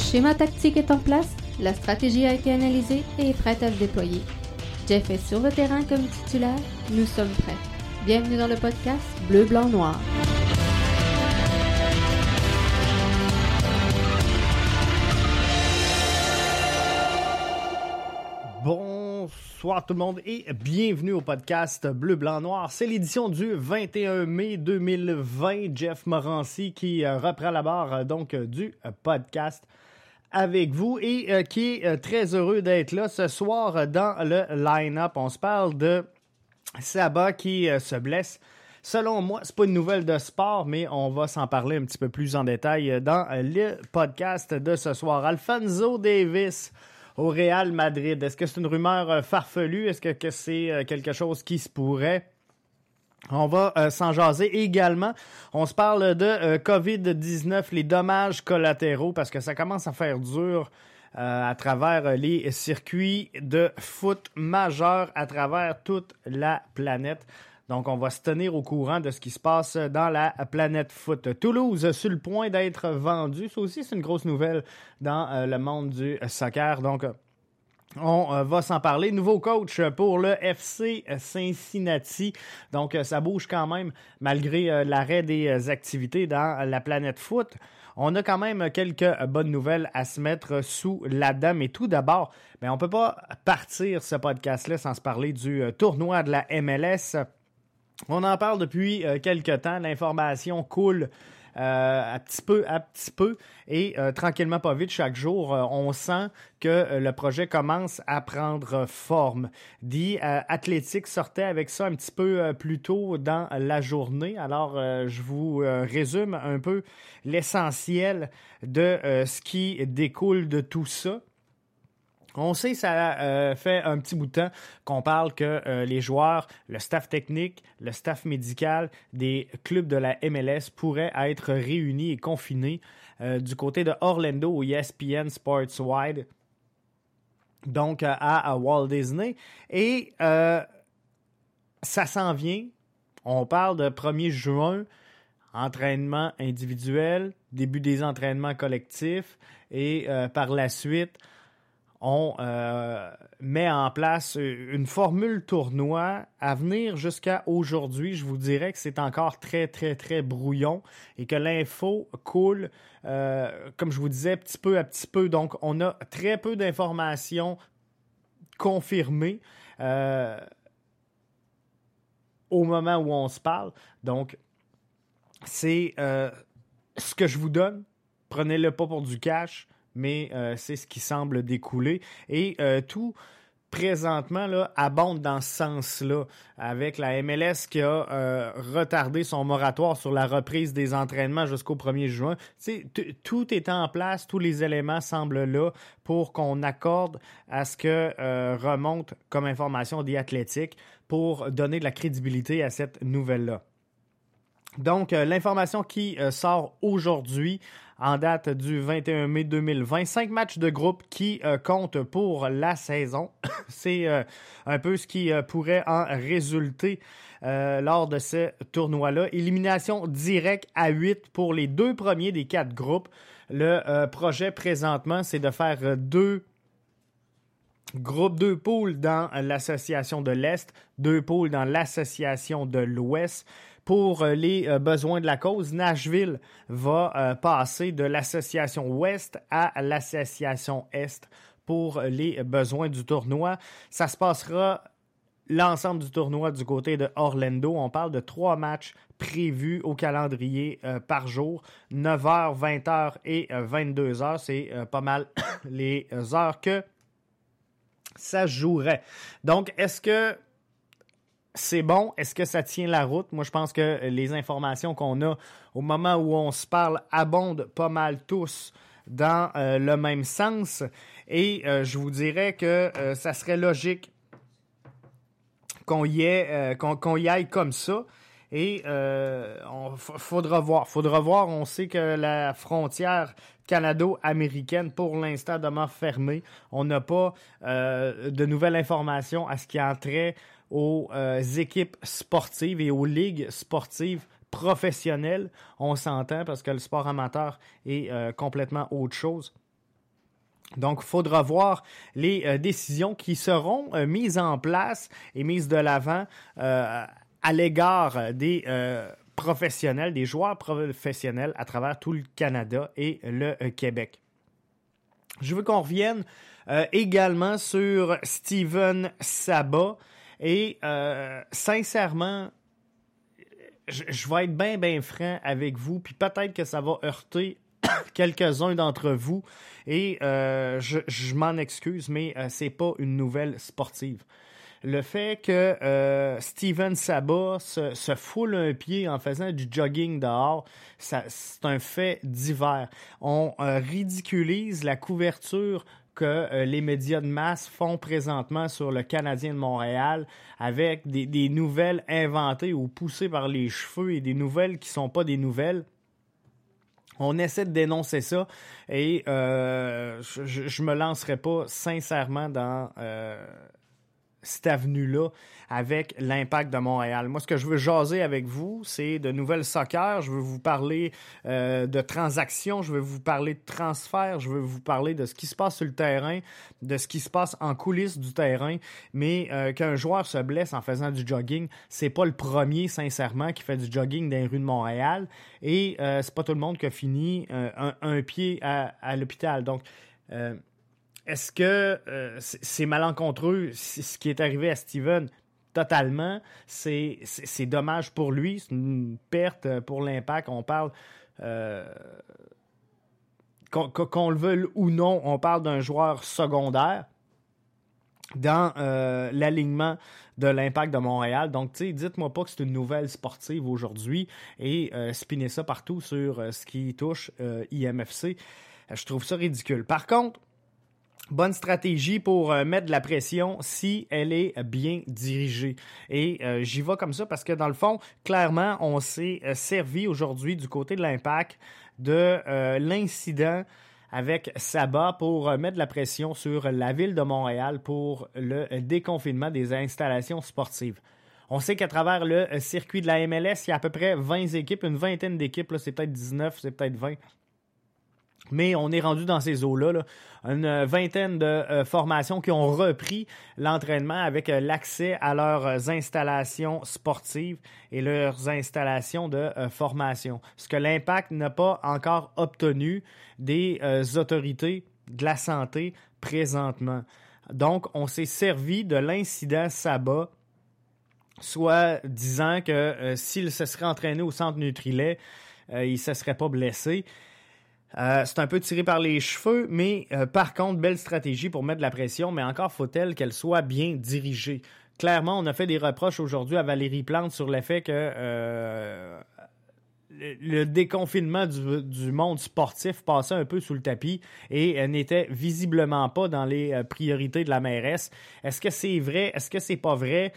schéma tactique est en place, la stratégie a été analysée et est prête à se déployer. Jeff est sur le terrain comme titulaire, nous sommes prêts. Bienvenue dans le podcast Bleu, Blanc, Noir. Bonsoir tout le monde et bienvenue au podcast Bleu, Blanc, Noir. C'est l'édition du 21 mai 2020. Jeff Morancy qui euh, reprend la barre euh, donc euh, du podcast avec vous et qui est très heureux d'être là ce soir dans le line-up. On se parle de Saba qui se blesse. Selon moi, c'est pas une nouvelle de sport, mais on va s'en parler un petit peu plus en détail dans le podcast de ce soir. Alfonso Davis au Real Madrid. Est-ce que c'est une rumeur euh, farfelue? Est-ce que, c'est euh, quelque chose qui se pourrait? On va euh, s'en jaser également. On se parle de COVID-19, les dommages collatéraux, parce que ça commence à faire dur à travers les circuits de foot majeurs à travers toute la planète. Donc, on va se tenir au courant de ce qui se passe dans la planète foot. Toulouse sur le point d'être vendu. Ça aussi, c'est une grosse nouvelle dans euh, le monde du soccer. Donc, on euh, va s'en parler. Nouveau coach pour le FC Cincinnati. Donc, euh, ça bouge quand même malgré l'arrêt des activités dans la planète foot. On a quand même quelques bonnes nouvelles à se mettre sous la dame. Et tout d'abord, ben, on ne peut pas partir ce podcast-là sans se parler du tournoi de la MLS. On en parle depuis euh, quelques temps. L'information coule euh, à petit peu à petit peu et euh, tranquillement pas vite chaque jour on sent que le projet commence à prendre forme. Dit Athlétique sortait avec ça un petit peu plus tôt dans la journée. Alors je vous résume un peu l'essentiel de ce qui découle de tout ça. On sait, ça euh, fait un petit bout de temps qu'on parle que euh, les joueurs, le staff technique, le staff médical des clubs de la MLS pourraient être réunis et confinés euh, du côté de Orlando au ESPN Sports Wide, donc à, Walt Disney. Et ça s'en vient. On parle de 1er juin, entraînement individuel, début des entraînements collectifs et par la suite on euh, met en place une formule tournoi à venir jusqu'à aujourd'hui. Je vous dirais que c'est encore très, très, très brouillon et que l'info coule, euh, comme je vous disais, petit peu à petit peu. Donc, on a très peu d'informations confirmées euh, au moment où on se parle. Donc, c'est ce que je vous donne. Prenez-le pas pour du cash mais euh, c'est ce qui semble découler. Et euh, tout présentement là, abonde dans ce sens-là, avec la MLS qui a euh, retardé son moratoire sur la reprise des entraînements jusqu'au 1er juin. tout est en place, tous les éléments semblent là pour qu'on accorde à ce que remonte comme information des athlétiques pour donner de la crédibilité à cette nouvelle-là. Donc, l'information qui sort aujourd'hui en date du 21 mai 2020. Cinq matchs de groupe qui euh, comptent pour la saison. C'est euh, un peu ce qui euh, pourrait en résulter lors de ce tournoi-là. Élimination directe à 8 pour les deux premiers des quatre groupes. Le projet présentement, c'est de faire deux groupes, deux poules dans l'association de l'Est, deux poules dans l'association de l'Ouest pour euh, les euh, besoins de la cause, Nashville va euh, passer de l'association Ouest à l'association Est pour les besoins du tournoi. Ça se passera l'ensemble du tournoi du côté de Orlando. On parle de trois matchs prévus au calendrier par jour, 9h, 20h et 22h. C'est pas mal les heures que ça jouerait. Donc, est-ce que c'est bon? Est-ce que ça tient la route? Moi, je pense que les informations qu'on a au moment où on se parle abondent pas mal tous dans euh, le même sens. Et euh, je vous dirais que euh, ça serait logique qu'on y, y, aille comme ça. Et il faudra voir. Faudra voir. On sait que la frontière canado-américaine pour l'instant demeure fermée. On n'a pas de nouvelles informations à ce qui entrait aux euh, équipes sportives et aux ligues sportives professionnelles. On s'entend parce que le sport amateur est euh, complètement autre chose. Donc, il faudra voir les décisions qui seront mises en place et mises de l'avant à l'égard des professionnels, des joueurs professionnels à travers tout le Canada et le Québec. Je veux qu'on revienne euh, également sur Steven Saba. Et euh, sincèrement, je, vais être bien, bien franc avec vous. Puis peut-être que ça va heurter quelques-uns d'entre vous. Et euh, je, m'en excuse, mais c'est pas une nouvelle sportive le fait que Steven Saba se, se, foule un pied en faisant du jogging dehors, c'est un fait divers. On ridiculise la couverture que euh, les médias de masse font présentement sur le Canadien de Montréal avec des, nouvelles inventées ou poussées par les cheveux et des nouvelles qui sont pas des nouvelles. On essaie de dénoncer ça et euh, je, ne me lancerai pas sincèrement dans euh, cette avenue-là avec l'impact de Montréal. Moi, ce que je veux jaser avec vous, c'est de nouvelles soccer. Je veux vous parler euh, de transactions, je veux vous parler de transferts, je veux vous parler de ce qui se passe sur le terrain, de ce qui se passe en coulisses du terrain. Mais euh, qu'un joueur se blesse en faisant du jogging, c'est pas le premier, sincèrement, qui fait du jogging dans les rues de Montréal. Et euh, c'est pas tout le monde qui a fini un, pied à, à l'hôpital. Donc, est-ce que euh, c'est malencontreux ce qui est arrivé à Steven? Totalement? C'est dommage pour lui. C'est une perte pour l'impact. On parle. Euh, qu'on le veuille ou non, on parle d'un joueur secondaire dans euh, l'alignement de l'impact de Montréal. Donc, tu sais, dites-moi pas que c'est une nouvelle sportive aujourd'hui et euh, spinner ça partout sur ce qui touche IMFC. Je trouve ça ridicule. Par contre, bonne stratégie pour euh, mettre de la pression si elle est bien dirigée. Et euh, j'y vais comme ça parce que dans le fond, clairement, on s'est euh, servi aujourd'hui du côté de l'impact de l'incident avec Saba pour mettre de la pression sur la ville de Montréal pour le déconfinement des installations sportives. On sait qu'à travers le circuit de la MLS, il y a à peu près 20 équipes, une vingtaine d'équipes, c'est peut-être 19, c'est peut-être 20 mais on est rendu dans ces eaux-là. Une vingtaine de euh, formations qui ont repris l'entraînement avec euh, l'accès à leurs installations sportives et leurs installations de euh, formation. Ce que l'Impact n'a pas encore obtenu des autorités de la santé présentement. Donc, on s'est servi de l'incident Saba soit disant que s'il se serait entraîné au centre Nutrilet, il ne se serait pas blessé. Euh, c'est un peu tiré par les cheveux, mais euh, par contre, belle stratégie pour mettre de la pression, mais encore faut-elle qu'elle soit bien dirigée. Clairement, on a fait des reproches aujourd'hui à Valérie Plante sur le fait que euh, le, déconfinement du, monde sportif passait un peu sous le tapis et n'était visiblement pas dans les priorités de la mairesse. Est-ce que c'est vrai? Est-ce que c'est pas vrai?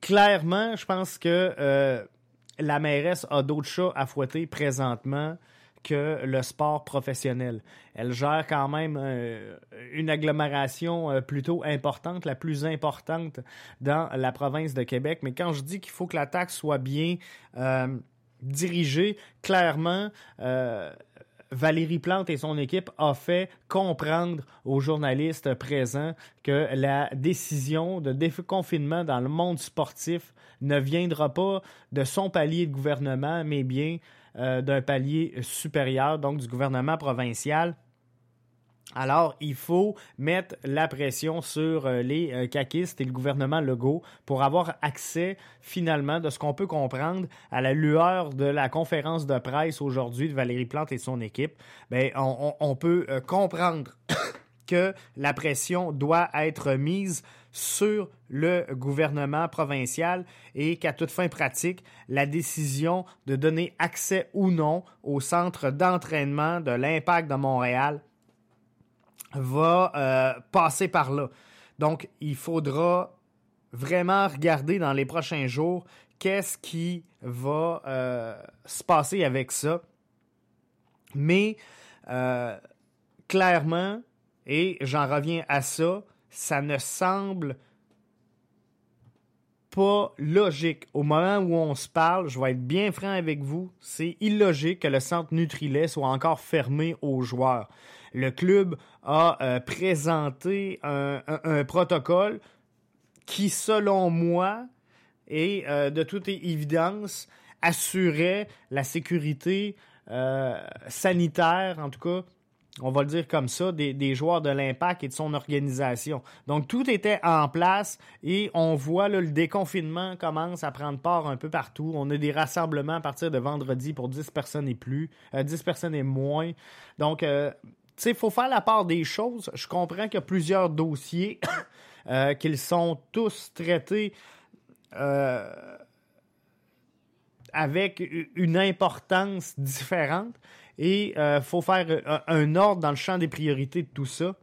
clairement, je pense que la mairesse a d'autres chats à fouetter présentement que le sport professionnel. Elle gère quand même euh, une agglomération euh, plutôt importante, la plus importante dans la province de Québec. Mais quand je dis qu'il faut que la taxe soit bien euh, dirigée, clairement, Valérie Plante et son équipe ont fait comprendre aux journalistes présents que la décision de déconfinement dans le monde sportif ne viendra pas de son palier de gouvernement, mais bien euh, d'un palier supérieur, donc du gouvernement provincial. Alors, il faut mettre la pression sur euh, les euh, caquistes et le gouvernement Legault pour avoir accès, finalement, de ce qu'on peut comprendre à la lueur de la conférence de presse aujourd'hui de Valérie Plante et son équipe. Bien, on, peut euh, comprendre que la pression doit être mise sur le gouvernement provincial et qu'à toute fin pratique, la décision de donner accès ou non au centre d'entraînement de l'impact de Montréal va euh, passer par là. Donc, il faudra vraiment regarder dans les prochains jours qu'est-ce qui va euh, se passer avec ça. Mais euh, clairement, et j'en reviens à ça, ça ne semble pas logique. Au moment où on se parle, je vais être bien franc avec vous, c'est illogique que le centre Nutrilet soit encore fermé aux joueurs. Le club a euh, présenté un, protocole qui, selon moi, et euh, de toute évidence, assurait la sécurité euh, sanitaire, en tout cas, on va le dire comme ça, des, joueurs de l'Impact et de son organisation. Donc tout était en place et on voit le déconfinement commence à prendre part un peu partout. On a des rassemblements à partir de vendredi pour 10 personnes et plus, 10 personnes et moins. Donc, sais, il faut faire la part des choses. Je comprends qu'il y a plusieurs dossiers, qu'ils sont tous traités euh, avec une importance différente. Et euh, faut faire un, ordre dans le champ des priorités de tout ça.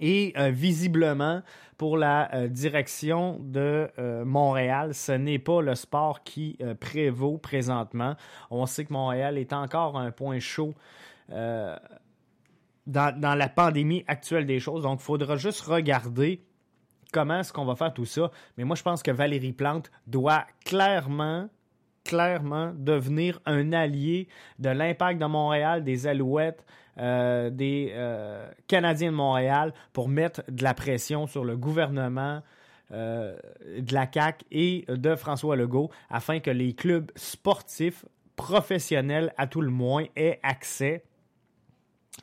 Et euh, visiblement, pour la direction de Montréal, ce n'est pas le sport qui prévaut présentement. On sait que Montréal est encore un point chaud dans, la pandémie actuelle des choses. Donc, il faudra juste regarder comment est-ce qu'on va faire tout ça. Mais moi, je pense que Valérie Plante doit clairement, clairement devenir un allié de l'impact de Montréal, des Alouettes, euh, des euh, Canadiens de Montréal pour mettre de la pression sur le gouvernement. Euh, de la CAC et de François Legault afin que les clubs sportifs professionnels, à tout le moins, aient accès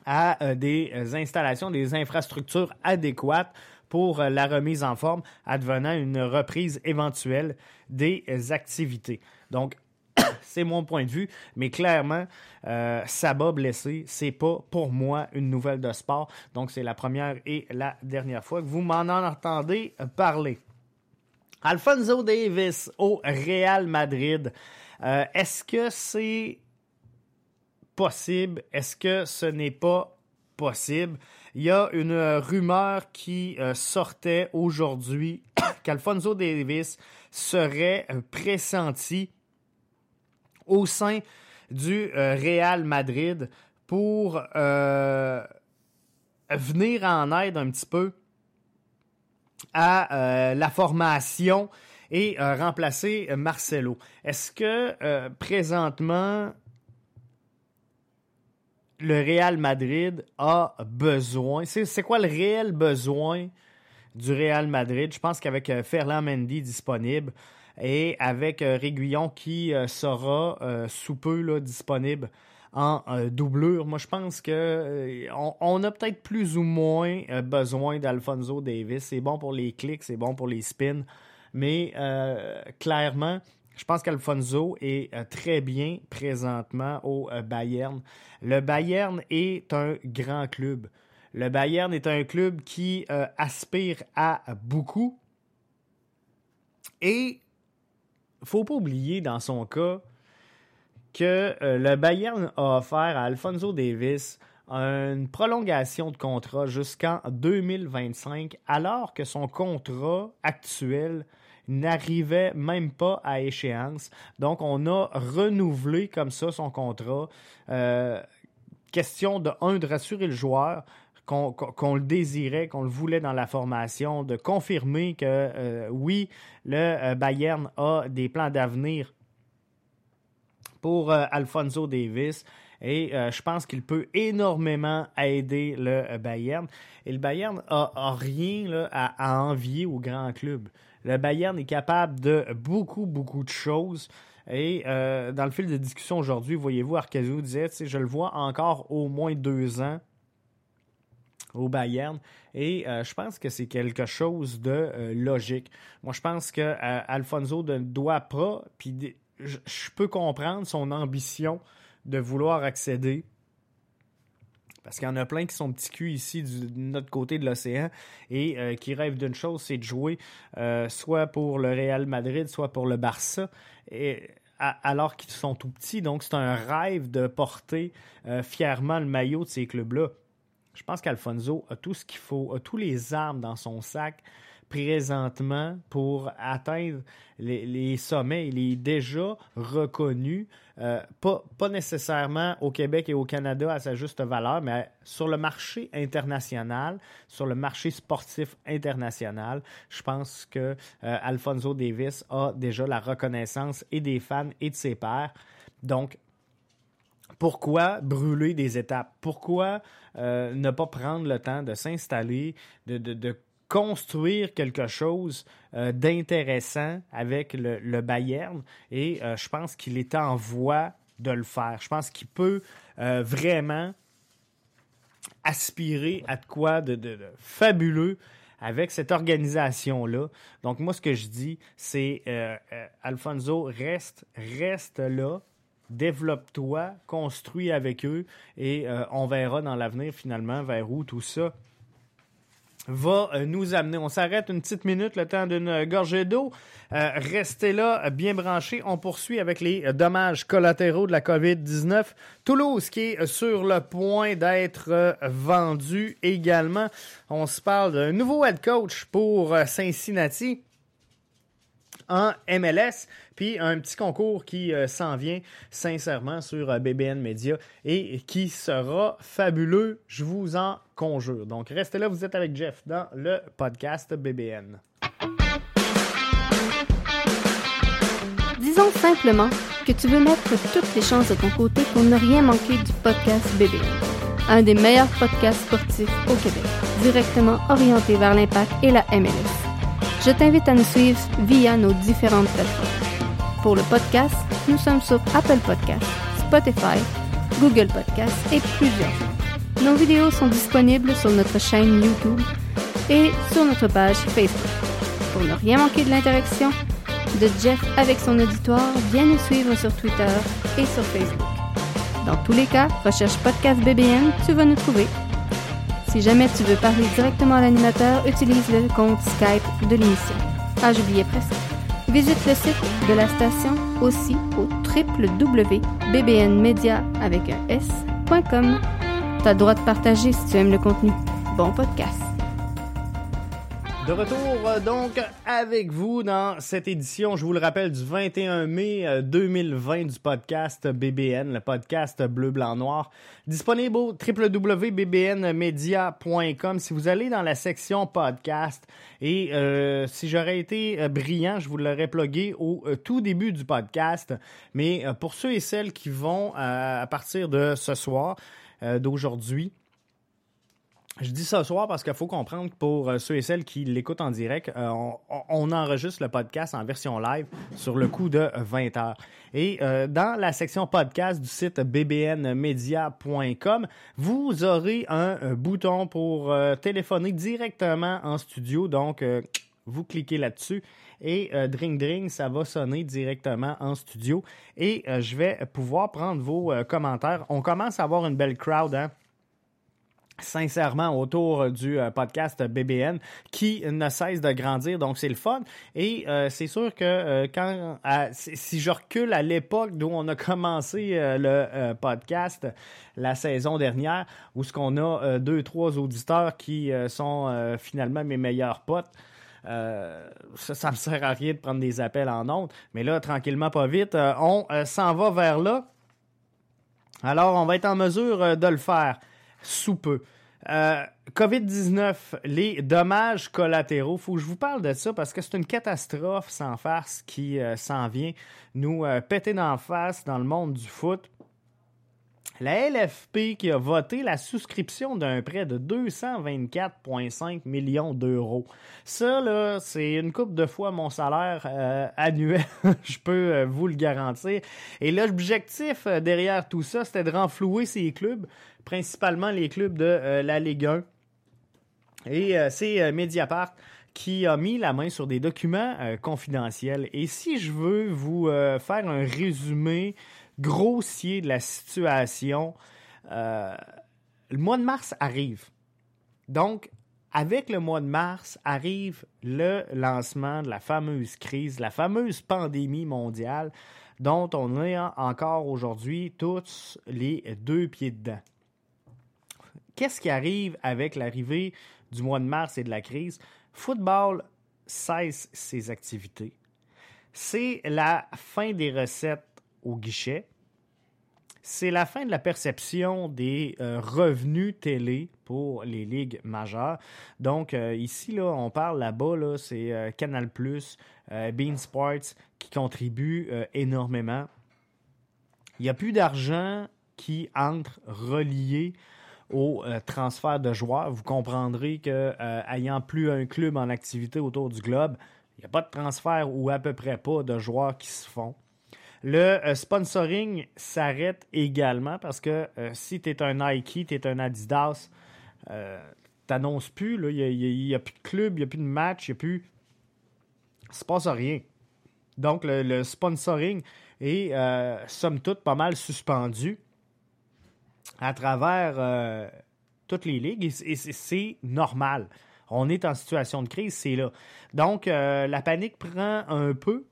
à des installations, des infrastructures adéquates pour euh, la remise en forme, advenant une reprise éventuelle des activités. Donc, c'est mon point de vue, mais clairement, euh, Saba blessé, c'est pas pour moi une nouvelle de sport. Donc, c'est la première et la dernière fois que vous m'en entendez parler. Alfonso Davis au Real Madrid. Euh, est-ce que c'est possible? Est-ce que ce n'est pas possible? Il y a une rumeur qui euh, sortait aujourd'hui qu'Alfonso Davis serait euh, pressenti au sein du euh, Real Madrid pour venir en aide un petit peu à la formation et remplacer Marcelo. Est-ce que présentement le Real Madrid a besoin. C'est quoi le réel besoin du Real Madrid? Je pense qu'avec euh, Ferland Mendy disponible et avec euh, Réguillon qui euh, sera sous peu disponible en doublure, moi je pense que on, a peut-être plus ou moins besoin d'Alfonso Davis. C'est bon pour les clics, c'est bon pour les spins, mais clairement, je pense qu'Alfonso est euh, très bien présentement au euh, Bayern. Le Bayern est un grand club. Le Bayern est un club qui euh, aspire à beaucoup. Et faut pas oublier dans son cas que le Bayern a offert à Alfonso Davis une prolongation de contrat jusqu'en 2025, alors que son contrat actuel n'arrivait même pas à échéance. Donc, on a renouvelé comme ça son contrat. Euh, question de, un, de rassurer le joueur qu'on le désirait, qu'on le voulait dans la formation, de confirmer que euh, oui, le euh, Bayern a des plans d'avenir pour Alfonso Davis. Et je pense qu'il peut énormément aider le Bayern. Et le Bayern a, rien à, à, envier au grand club. Le Bayern est capable de beaucoup, beaucoup de choses. Et euh, dans le fil de discussion aujourd'hui, voyez-vous, Arcazio disait, je le vois encore au moins deux ans au Bayern. Et euh, je pense que c'est quelque chose de euh, logique. Moi, je pense que Alfonso ne doit pas, puis je peux comprendre son ambition de vouloir accéder parce qu'il y en a plein qui sont petits culs ici de notre côté de l'océan et euh, qui rêvent d'une chose, c'est de jouer euh, soit pour le Real Madrid, soit pour le Barça. Alors qu'ils sont tout petits. Donc, c'est un rêve de porter euh, fièrement le maillot de ces clubs-là. Je pense qu'Alfonso a tout ce qu'il faut, a tous les armes dans son sac présentement pour atteindre les, sommets. Il est déjà reconnu, euh, pas, pas nécessairement au Québec et au Canada à sa juste valeur, mais sur le marché international, sur le marché sportif international, je pense que euh, Alfonso Davis a déjà la reconnaissance et des fans et de ses pairs. Donc, pourquoi brûler des étapes? Pourquoi euh, ne pas prendre le temps de s'installer, de, de, construire quelque chose euh, d'intéressant avec le, Bayern? Et euh, je pense qu'il est en voie de le faire. Je pense qu'il peut vraiment aspirer à de quoi de, de, fabuleux avec cette organisation-là. Donc, moi, ce que je dis, c'est Alfonso, reste, reste là, développe-toi, construis avec eux et euh, on verra dans l'avenir finalement vers où tout ça va euh, nous amener. On s'arrête une petite minute, le temps d'une gorgée d'eau. Euh, restez là, bien branchés. On poursuit avec les dommages collatéraux de la COVID-19. Toulouse qui est sur le point d'être vendu également. On se parle d'un nouveau head coach pour Cincinnati en MLS. Puis un petit concours qui euh, s'en vient sincèrement sur euh, BBN Media et qui sera fabuleux, je vous en conjure. Donc restez là, vous êtes avec Jeff dans le podcast BBN. Disons simplement que tu veux mettre toutes les chances de ton côté pour ne rien manquer du podcast BBN, un des meilleurs podcasts sportifs au Québec, directement orienté vers l'impact et la MLS je t'invite à nous suivre via nos différentes plateformes. Pour le podcast, nous sommes sur Apple Podcasts, Spotify, Google Podcasts et plusieurs. Nos vidéos sont disponibles sur notre chaîne YouTube et sur notre page Facebook. Pour ne rien manquer de l'interaction de Jeff avec son auditoire, viens nous suivre sur Twitter et sur Facebook. Dans tous les cas, recherche Podcast BBN, tu vas nous trouver si jamais tu veux parler directement à l'animateur, utilise le compte Skype de l'émission. Ah, j'oubliais presque. Visite le site de la station aussi au www.bbnmedia avec un s.com. T'as droit de partager si tu aimes le contenu. Bon podcast. De retour euh, donc avec vous dans cette édition, je vous le rappelle, du 21 mai 2020 euh, du podcast BBN, le podcast Bleu, Blanc, Noir, disponible au www.bbnmedia.com. Si vous allez dans la section podcast et euh, si j'aurais été brillant, je vous l'aurais plugué au tout début du podcast. Mais pour ceux et celles qui vont à partir de ce soir, d'aujourd'hui, je dis ce soir parce qu'il faut comprendre que pour euh, ceux et celles qui l'écoutent en direct, euh, on, enregistre le podcast en version live sur le coup de 20 heures. Et euh, dans la section podcast du site bbnmedia.com, vous aurez un, bouton pour téléphoner directement en studio. Donc, vous cliquez là-dessus et Dring Dring, ça va sonner directement en studio et je vais pouvoir prendre vos commentaires. On commence à avoir une belle crowd, hein? Sincèrement autour du euh, podcast BBN qui ne cesse de grandir. Donc c'est le fun. Et euh, c'est sûr que euh, quand si je recule à l'époque d'où on a commencé le podcast la saison dernière où ce qu'on a deux trois auditeurs qui sont finalement mes meilleurs potes ça, ça me sert à rien de prendre des appels en ondes. Mais là tranquillement pas vite on s'en va vers là. Alors on va être en mesure de le faire sous peu. Euh, COVID-19, les dommages collatéraux, faut que je vous parle de ça parce que c'est une catastrophe sans farce qui euh, s'en vient nous euh, péter d'en face dans le monde du foot. La LFP qui a voté la souscription d'un prêt de 224,5 millions d'euros. Ça, là, c'est une coupe de fois mon salaire annuel, je peux vous le garantir. Et l'objectif derrière tout ça, c'était de renflouer ces clubs principalement les clubs de euh, la Ligue 1. Et euh, c'est euh, Mediapart qui a mis la main sur des documents confidentiels. Et si je veux vous faire un résumé grossier de la situation, le mois de mars arrive. Donc, avec le mois de mars arrive le lancement de la fameuse crise, la fameuse pandémie mondiale dont on est encore aujourd'hui tous les deux pieds dedans qu'est-ce qui arrive avec l'arrivée du mois de mars et de la crise? Football cesse ses activités. C'est la fin des recettes au guichet. C'est la fin de la perception des euh, revenus télé pour les ligues majeures. Donc euh, ici, là, on parle là-bas, là, c'est euh, Canal+, Bean Sports qui contribuent énormément. Il n'y a plus d'argent qui entre relié au transfert de joueurs. Vous comprendrez que ayant plus un club en activité autour du globe, il n'y a pas de transfert ou à peu près pas de joueurs qui se font. Le euh, sponsoring s'arrête également parce que euh, si tu es un Nike, tu es un Adidas, euh, t'annonces plus, il n'y a, plus de club, il n'y a plus de match, il n'y a plus. Se passe rien. Donc le, sponsoring est somme toute pas mal suspendu à travers toutes les ligues et c'est normal. On est en situation de crise, c'est là. Donc la panique prend un peu euh,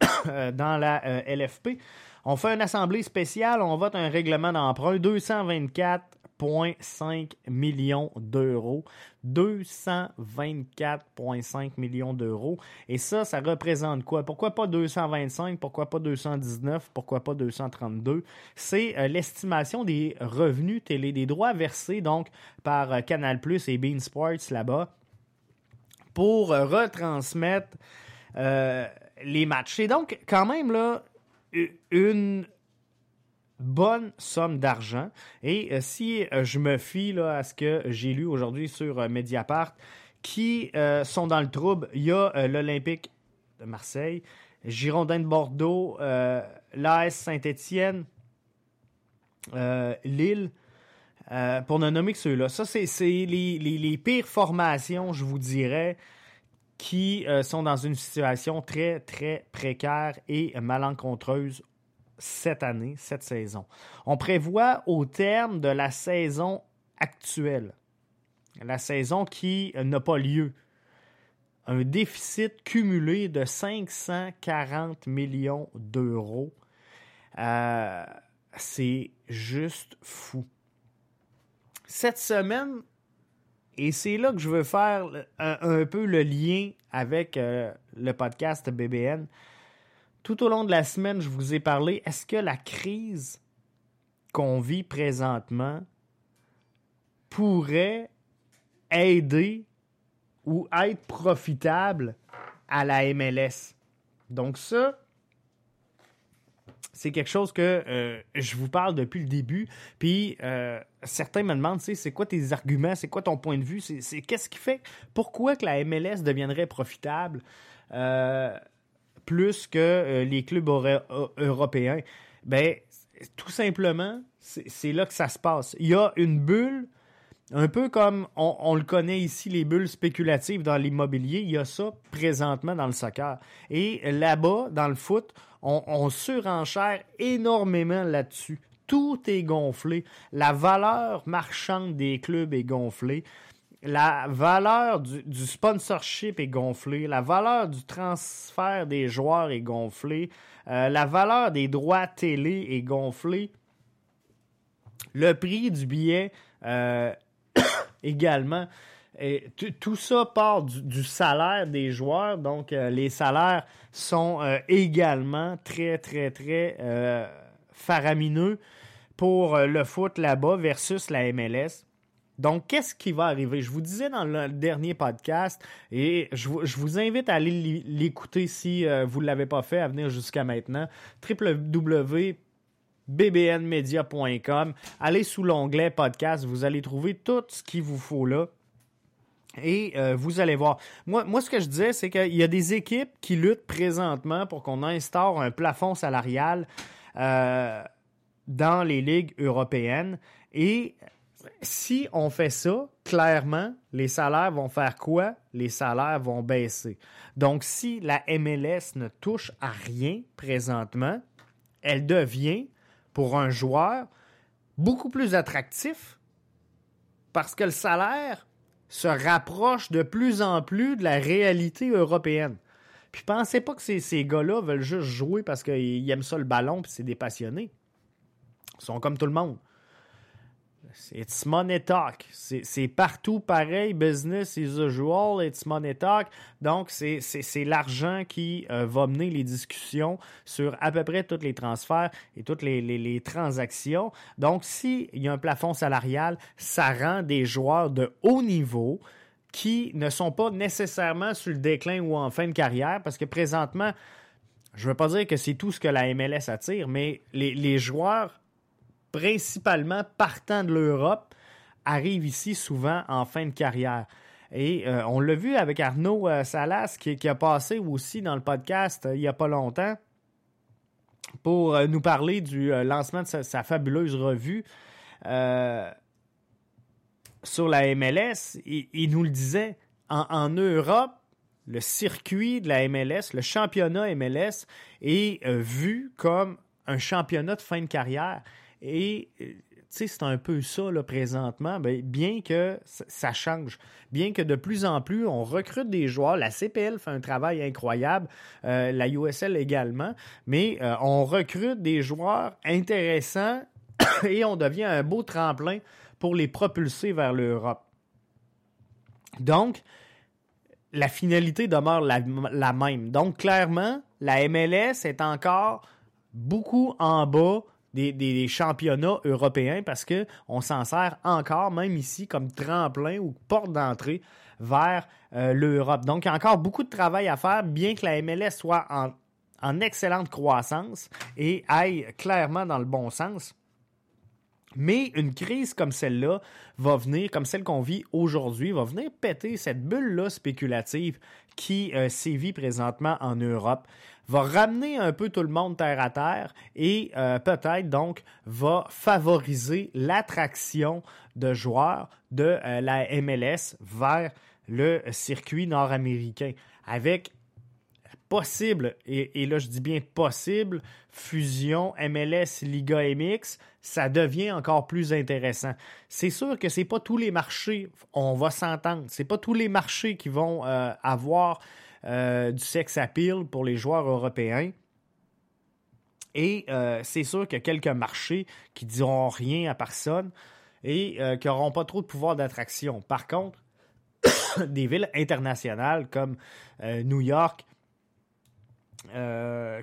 dans la euh, LFP. On fait une assemblée spéciale, on vote un règlement d'emprunt, 224,5 millions d'euros. 224,5 millions d'euros. Et ça, ça représente quoi? Pourquoi pas 225? Pourquoi pas 219? Pourquoi pas 232? C'est euh, l'estimation des revenus télé, des droits versés donc par Canal Plus et Bean Sports là-bas pour retransmettre les matchs. C'est donc quand même une bonne somme d'argent. Et euh, si euh, je me fie à ce que j'ai lu aujourd'hui sur euh, Mediapart, qui sont dans le trouble, il y a l'Olympique de Marseille, Girondin de Bordeaux, l'AS Saint-Étienne, Lille. pour ne nommer que ceux-là. Ça, c'est les, pires formations, je vous dirais, qui euh, sont dans une situation très, très précaire et malencontreuse cette année, cette saison. On prévoit au terme de la saison actuelle, la saison qui n'a pas lieu, un déficit cumulé de 540 millions d'euros. Euh, c'est juste fou. Cette semaine, et c'est là que je veux faire un, peu le lien avec euh, le podcast BBN. Tout au long de la semaine, je vous ai parlé, est-ce que la crise qu'on vit présentement pourrait aider ou être profitable à la MLS? Donc ça, c'est quelque chose que euh, je vous parle depuis le début. Puis euh, certains me demandent, c'est quoi tes arguments, c'est quoi ton point de vue, c'est qu'est-ce qui fait, pourquoi que la MLS deviendrait profitable euh, plus que les clubs européens? Ben tout simplement, c'est là que ça se passe. Il y a une bulle. Un peu comme on, le connaît ici, les bulles spéculatives dans l'immobilier, il y a ça présentement dans le soccer. Et là-bas, dans le foot, on, surenchère énormément là-dessus. Tout est gonflé. La valeur marchande des clubs est gonflée. La valeur du, sponsorship est gonflée. La valeur du transfert des joueurs est gonflée. Euh, la valeur des droits télé est gonflée. Le prix du billet euh, également. Tout ça part du, salaire des joueurs, donc euh, les salaires sont euh, également très, très, très euh, faramineux pour le foot là-bas versus la MLS. Donc, qu'est-ce qui va arriver? Je vous disais dans le dernier podcast, et je, vous invite à aller l'écouter si vous ne l'avez pas fait, à venir jusqu'à maintenant, www.bbnmedia.com. Allez sous l'onglet podcast, vous allez trouver tout ce qu'il vous faut là. Et euh, vous allez voir. Moi, moi, ce que je disais, c'est qu'il y a des équipes qui luttent présentement pour qu'on instaure un plafond salarial euh, dans les ligues européennes. Et si on fait ça, clairement, les salaires vont faire quoi? Les salaires vont baisser. Donc, si la MLS ne touche à rien présentement, elle devient, pour un joueur, beaucoup plus attractif parce que le salaire se rapproche de plus en plus de la réalité européenne. Puis pensez pas que ces, ces gars-là veulent juste jouer parce qu'ils aiment ça le ballon puis c'est des passionnés. Ils sont comme tout le monde. It's money talk. C'est partout pareil. Business is usual. It's money talk. Donc, c'est l'argent qui euh, va mener les discussions sur à peu près tous les transferts et toutes les, transactions. Donc, s'il y a un plafond salarial, ça rend des joueurs de haut niveau qui ne sont pas nécessairement sur le déclin ou en fin de carrière, parce que présentement, je ne veux pas dire que c'est tout ce que la MLS attire, mais les joueurs principalement partant de l'Europe, arrivent ici souvent en fin de carrière. Et euh, on l'a vu avec Arnaud euh, Salas qui, a passé aussi dans le podcast euh, il n'y a pas longtemps pour nous parler du lancement de sa, fabuleuse revue sur la MLS. Il, nous le disait, en, Europe, le circuit de la MLS, le championnat MLS est vu comme un championnat de fin de carrière. Et euh, c'est un peu ça là, présentement, ben, bien que ça change, bien que de plus en plus on recrute des joueurs, la CPL fait un travail incroyable, euh, la USL également, mais euh, on recrute des joueurs intéressants et on devient un beau tremplin pour les propulser vers l'Europe. Donc, la finalité demeure la, la, même. Donc, clairement, la MLS est encore beaucoup en bas des, championnats européens parce qu'on s'en sert encore, même ici, comme tremplin ou porte d'entrée vers euh, l'Europe. Donc, il y a encore beaucoup de travail à faire, bien que la MLS soit en, en excellente croissance et aille clairement dans le bon sens. Mais une crise comme celle-là va venir, comme celle qu'on vit aujourd'hui, va venir péter cette bulle-là spéculative qui euh, sévit présentement en Europe va ramener un peu tout le monde terre à terre et euh, peut-être donc va favoriser l'attraction de joueurs de euh, la MLS vers le circuit nord-américain avec possible, et, là je dis bien possible, fusion MLS Liga MX, ça devient encore plus intéressant. C'est sûr que c'est pas tous les marchés, on va s'entendre, c'est pas tous les marchés qui vont euh, avoir euh, du sex appeal pour les joueurs européens. Et euh, c'est sûr qu'il y a quelques marchés qui diront rien à personne et qui n'auront pas trop de pouvoir d'attraction. Par contre, des villes internationales comme New York,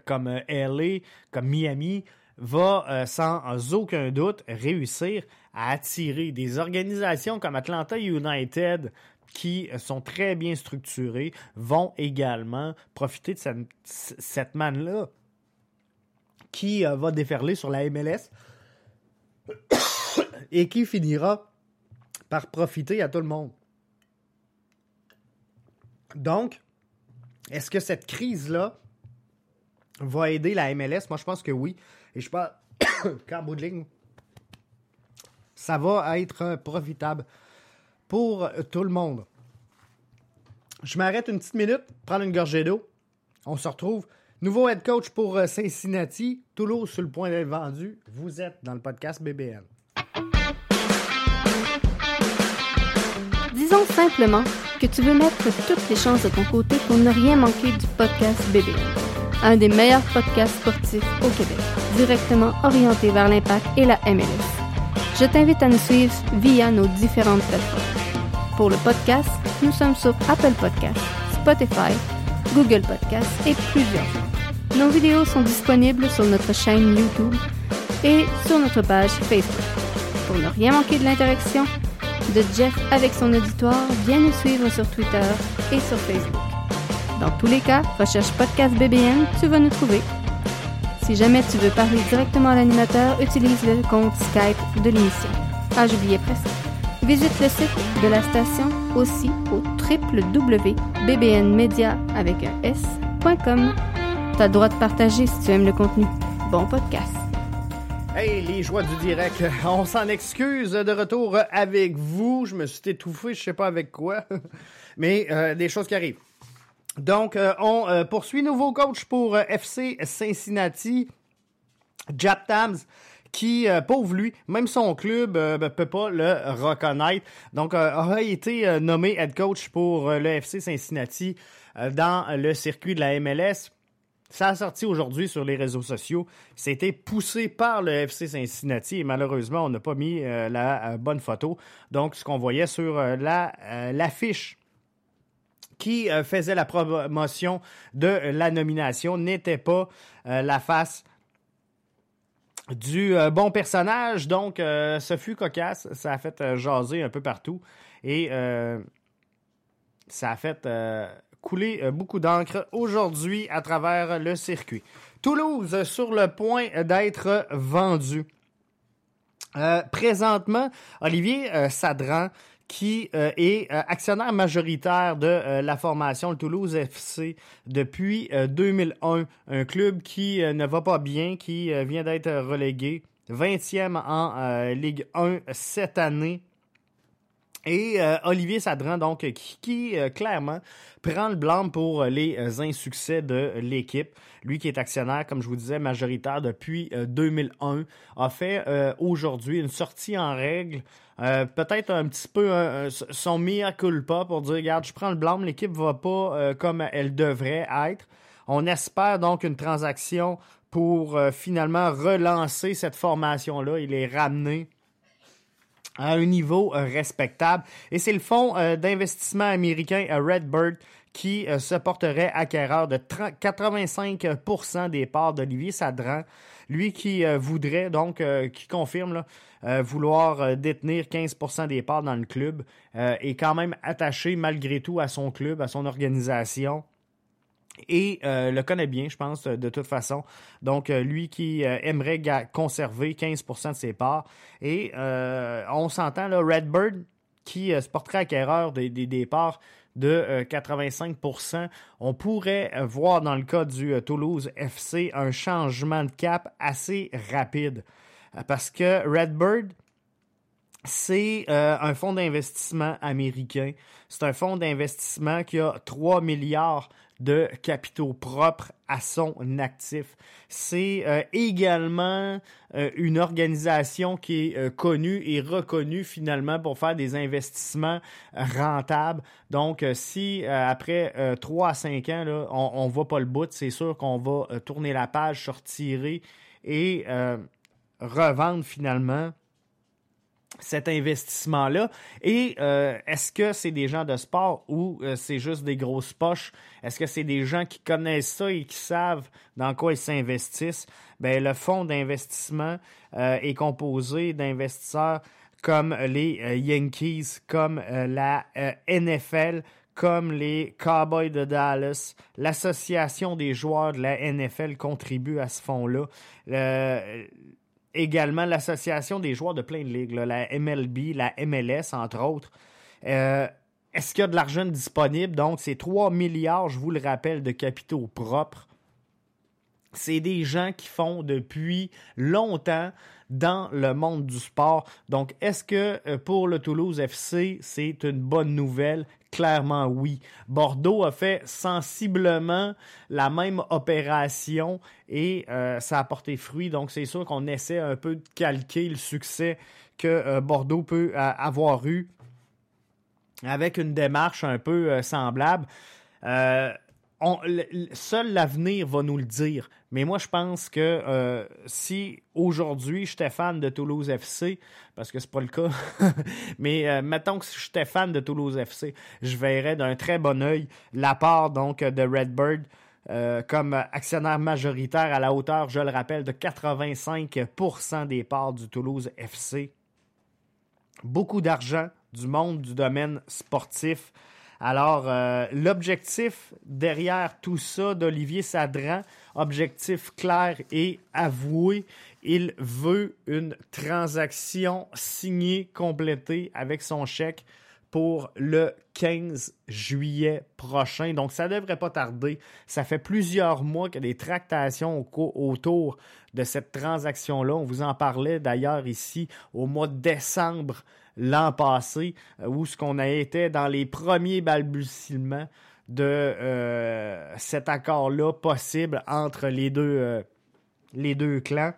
comme LA, comme Miami, va sans aucun doute réussir à attirer des organisations comme Atlanta United, qui sont très bien structurés vont également profiter de cette, manne-là qui euh, va déferler sur la MLS et qui finira par profiter à tout le monde. Donc, est-ce que cette crise-là va aider la MLS? Moi, je pense que oui. Et je pense qu'en bout de ligne, ça va être profitable pour tout le monde. Je m'arrête une petite minute, prendre une gorgée d'eau. On se retrouve. Nouveau head coach pour euh, Cincinnati, Toulouse sur le point d'être vendu. Vous êtes dans le podcast BBN. Disons simplement que tu veux mettre toutes les chances de ton côté pour ne rien manquer du podcast BBN. Un des meilleurs podcasts sportifs au Québec, directement orienté vers l'impact et la MLS. Je t'invite à nous suivre via nos différentes plateformes. Pour le podcast, nous sommes sur Apple Podcasts, Spotify, Google Podcasts et plusieurs Nos vidéos sont disponibles sur notre chaîne YouTube et sur notre page Facebook. Pour ne rien manquer de l'interaction de Jeff avec son auditoire, viens nous suivre sur Twitter et sur Facebook. Dans tous les cas, recherche Podcast BBN, tu vas nous trouver. Si jamais tu veux parler directement à l'animateur, utilise le compte Skype de l'émission. Ah, j'oubliais presque. Visite le site de la station aussi au www.bbnmedia avec un s.com. T'as le droit de partager si tu aimes le contenu. Bon podcast. Hey, les joies du direct. On s'en excuse de retour avec vous. Je me suis étouffé, je sais pas avec quoi, mais euh, des choses qui arrivent. Donc, euh, on euh, poursuit nouveau coach pour FC Cincinnati, Jap Tams qui, euh, pauvre lui, même son club ne euh, ben, peut pas le reconnaître. Donc, euh, a été nommé head coach pour le FC Cincinnati dans le circuit de la MLS. Ça a sorti aujourd'hui sur les réseaux sociaux. C'était poussé par le FC Cincinnati et malheureusement, on n'a pas mis euh, la euh, bonne photo. Donc, ce qu'on voyait sur euh, l'affiche qui faisait la promotion de la nomination n'était pas la face du bon personnage. Donc, ce fut cocasse. Ça a fait jaser un peu partout. Et ça a fait couler euh, beaucoup d'encre aujourd'hui à travers le circuit. Toulouse sur le point d'être vendu. Euh, présentement, Olivier euh, Sadran, qui est actionnaire majoritaire de la formation le Toulouse FC depuis 2001, un club qui ne va pas bien, qui vient d'être relégué, 20e en Ligue 1 cette année. Et euh, Olivier Sadran, donc, qui, euh, clairement prend le blanc pour les euh, insuccès de l'équipe. Lui qui est actionnaire, comme je vous disais, majoritaire depuis 2001, a fait aujourd'hui une sortie en règle. Peut-être un petit peu son mea culpa pour dire, regarde, je prends le blanc, l'équipe va pas comme elle devrait être. On espère donc une transaction pour finalement relancer cette formation-là et les ramener à un niveau euh, respectable. Et c'est le fonds euh, d'investissement américain euh, Redbird qui se porterait acquéreur de 85% des parts d'Olivier Sadran. Lui qui voudrait, donc, qui confirme vouloir détenir 15% des parts dans le club, est quand même attaché malgré tout à son club, à son organisation et euh, le connaît bien, je pense, de toute façon. Donc, euh, lui qui euh, aimerait conserver 15% de ses parts. Et on s'entend, là, Redbird, qui se porterait acquéreur des, des, parts de 85%, on pourrait voir dans le cas du Toulouse FC un changement de cap assez rapide. Parce que Redbird, c'est un fonds d'investissement américain. C'est un fonds d'investissement qui a 3 milliards de capitaux propres à son actif. C'est euh, également euh, une organisation qui est euh, connue et reconnue finalement pour faire des investissements rentables. Donc, si après 3 à 5 ans, on ne va pas le bout, c'est sûr qu'on va tourner la page, se retirer et revendre finalement cet investissement-là. Et euh, est-ce que c'est des gens de sport ou euh, c'est juste des grosses poches? Est-ce que c'est des gens qui connaissent ça et qui savent dans quoi ils s'investissent? Ben, le fonds d'investissement euh, est composé d'investisseurs comme les Yankees, comme la NFL, comme les Cowboys de Dallas. L'association des joueurs de la NFL contribue à ce fonds-là également l'association des joueurs de plein de ligues, la MLB, la MLS, entre autres. Euh, est-ce qu'il y a de l'argent disponible? Donc, c'est 3 milliards, je vous le rappelle, de capitaux propres. C'est des gens qui font depuis longtemps dans le monde du sport. Donc, est-ce que euh, pour le Toulouse FC, c'est une bonne nouvelle? Clairement oui. Bordeaux a fait sensiblement la même opération et euh, ça a porté fruit. Donc c'est sûr qu'on essaie un peu de calquer le succès que euh, Bordeaux peut avoir eu avec une démarche un peu semblable seul l'avenir va nous le dire. Mais moi, je pense que euh, si aujourd'hui j'étais fan de Toulouse FC, parce que c'est pas le cas, mais euh, mettons que si j'étais fan de Toulouse FC, je verrais d'un très bon œil la part donc de Redbird euh, comme actionnaire majoritaire à la hauteur, je le rappelle, de 85% des parts du Toulouse FC. Beaucoup d'argent du monde du domaine sportif. Alors, euh, l'objectif derrière tout ça d'Olivier Sadran, objectif clair et avoué, il veut une transaction signée, complétée avec son chèque pour le 15 juillet prochain. Donc, ça ne devrait pas tarder. Ça fait plusieurs mois qu'il y des tractations autour de cette transaction-là. On vous en parlait d'ailleurs ici au mois de décembre l'an passé, euh, où ce qu'on a été dans les premiers balbutiements de euh, cet accord-là possible entre les deux, euh, les deux clans.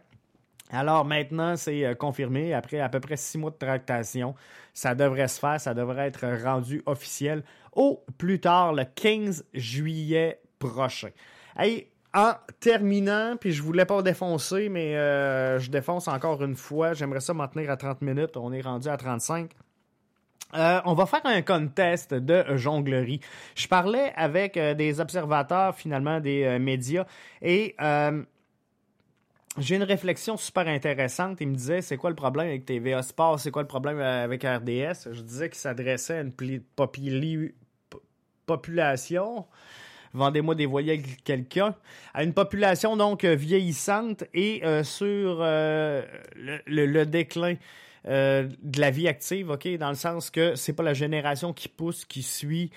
Alors maintenant, c'est confirmé, après à peu près six mois de tractation, ça devrait se faire, ça devrait être rendu officiel au plus tard le 15 juillet prochain. Hey, en terminant, puis je voulais pas défoncer, mais euh, je défonce encore une fois. J'aimerais ça m'en tenir à 30 minutes. On est rendu à 35. Euh, on va faire un contest de jonglerie. Je parlais avec euh, des observateurs, finalement, des médias, et j'ai une réflexion super intéressante. Il me disait c'est quoi le problème avec TVA Sport, c'est quoi le problème avec RDS. Je disais qu'il s'adressait à une population vendez-moi des voyelles quelqu'un, à une population donc euh, vieillissante et euh, sur euh, le, déclin de la vie active, ok, dans le sens que c'est pas la génération qui pousse, qui suit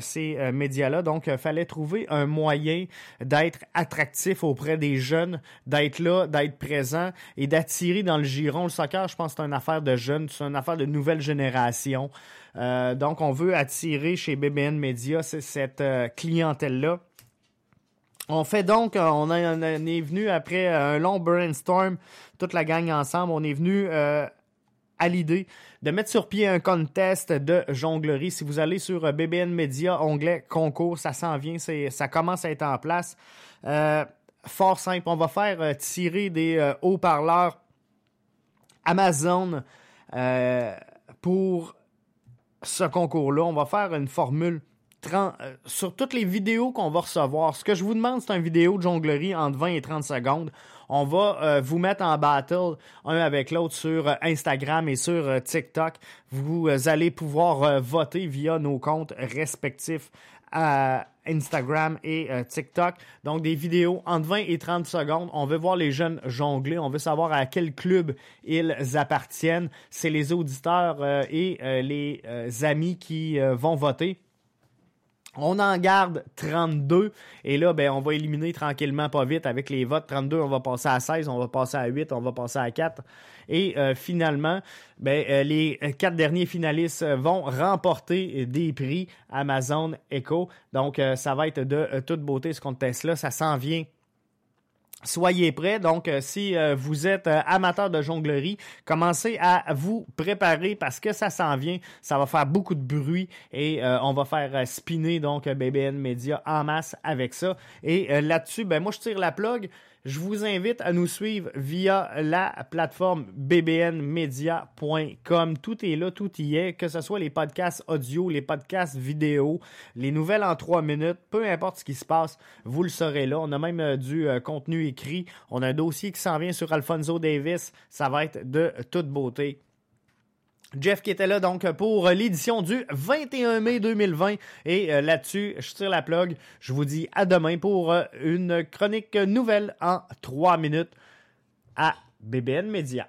ces médias-là. Donc, il fallait trouver un moyen d'être attractif auprès des jeunes, d'être là, d'être présent et d'attirer dans le giron. Le soccer, je pense, c'est une affaire de jeunes, c'est une affaire de nouvelle génération. Euh, donc, on veut attirer chez BBN Media cette euh, clientèle-là. On fait donc, euh, on, est venu après un long brainstorm, toute la gang ensemble, on est venu à l'idée de mettre sur pied un contest de jonglerie. Si vous allez sur BBN Media, onglet concours, ça s'en vient, ça commence à être en place. fort simple, on va faire tirer des haut-parleurs Amazon pour ce concours-là. On va faire une formule euh, sur toutes les vidéos qu'on va recevoir. Ce que je vous demande, c'est une vidéo de jonglerie entre 20 et 30 secondes. On va euh, vous mettre en battle un avec l'autre sur euh, Instagram et sur TikTok. Vous allez pouvoir voter via nos comptes respectifs à Instagram et euh, TikTok. Donc des vidéos entre 20 et 30 secondes. On veut voir les jeunes jongler. On veut savoir à quel club ils appartiennent. C'est les auditeurs euh, et euh, les amis qui vont voter. On en garde 32 et là, ben, on va éliminer tranquillement, pas vite, avec les votes. 32, on va passer à 16, on va passer à 8, on va passer à 4. Et euh, finalement, ben, euh, les quatre derniers finalistes vont remporter des prix Amazon Echo. Donc, euh, ça va être de toute beauté ce contest-là. Ça s'en vient Soyez prêts. Donc, euh, si euh, vous êtes euh, amateur de jonglerie, commencez à vous préparer parce que ça s'en vient. Ça va faire beaucoup de bruit et on va faire spinner donc BBN Media en masse avec ça. Et là-dessus, ben moi je tire la plug. Je vous invite à nous suivre via la plateforme bbnmedia.com. Tout est là, tout y est, que ce soit les podcasts audio, les podcasts vidéo, les nouvelles en trois minutes, peu importe ce qui se passe, vous le saurez là. On a même du contenu écrit. On a un dossier qui s'en vient sur Alfonso Davis. Ça va être de toute beauté. Jeff qui était là donc pour l'édition du 21 mai 2020 et euh, là-dessus je tire la plug. Je vous dis à demain pour euh, une chronique nouvelle en 3 minutes à BBN Media.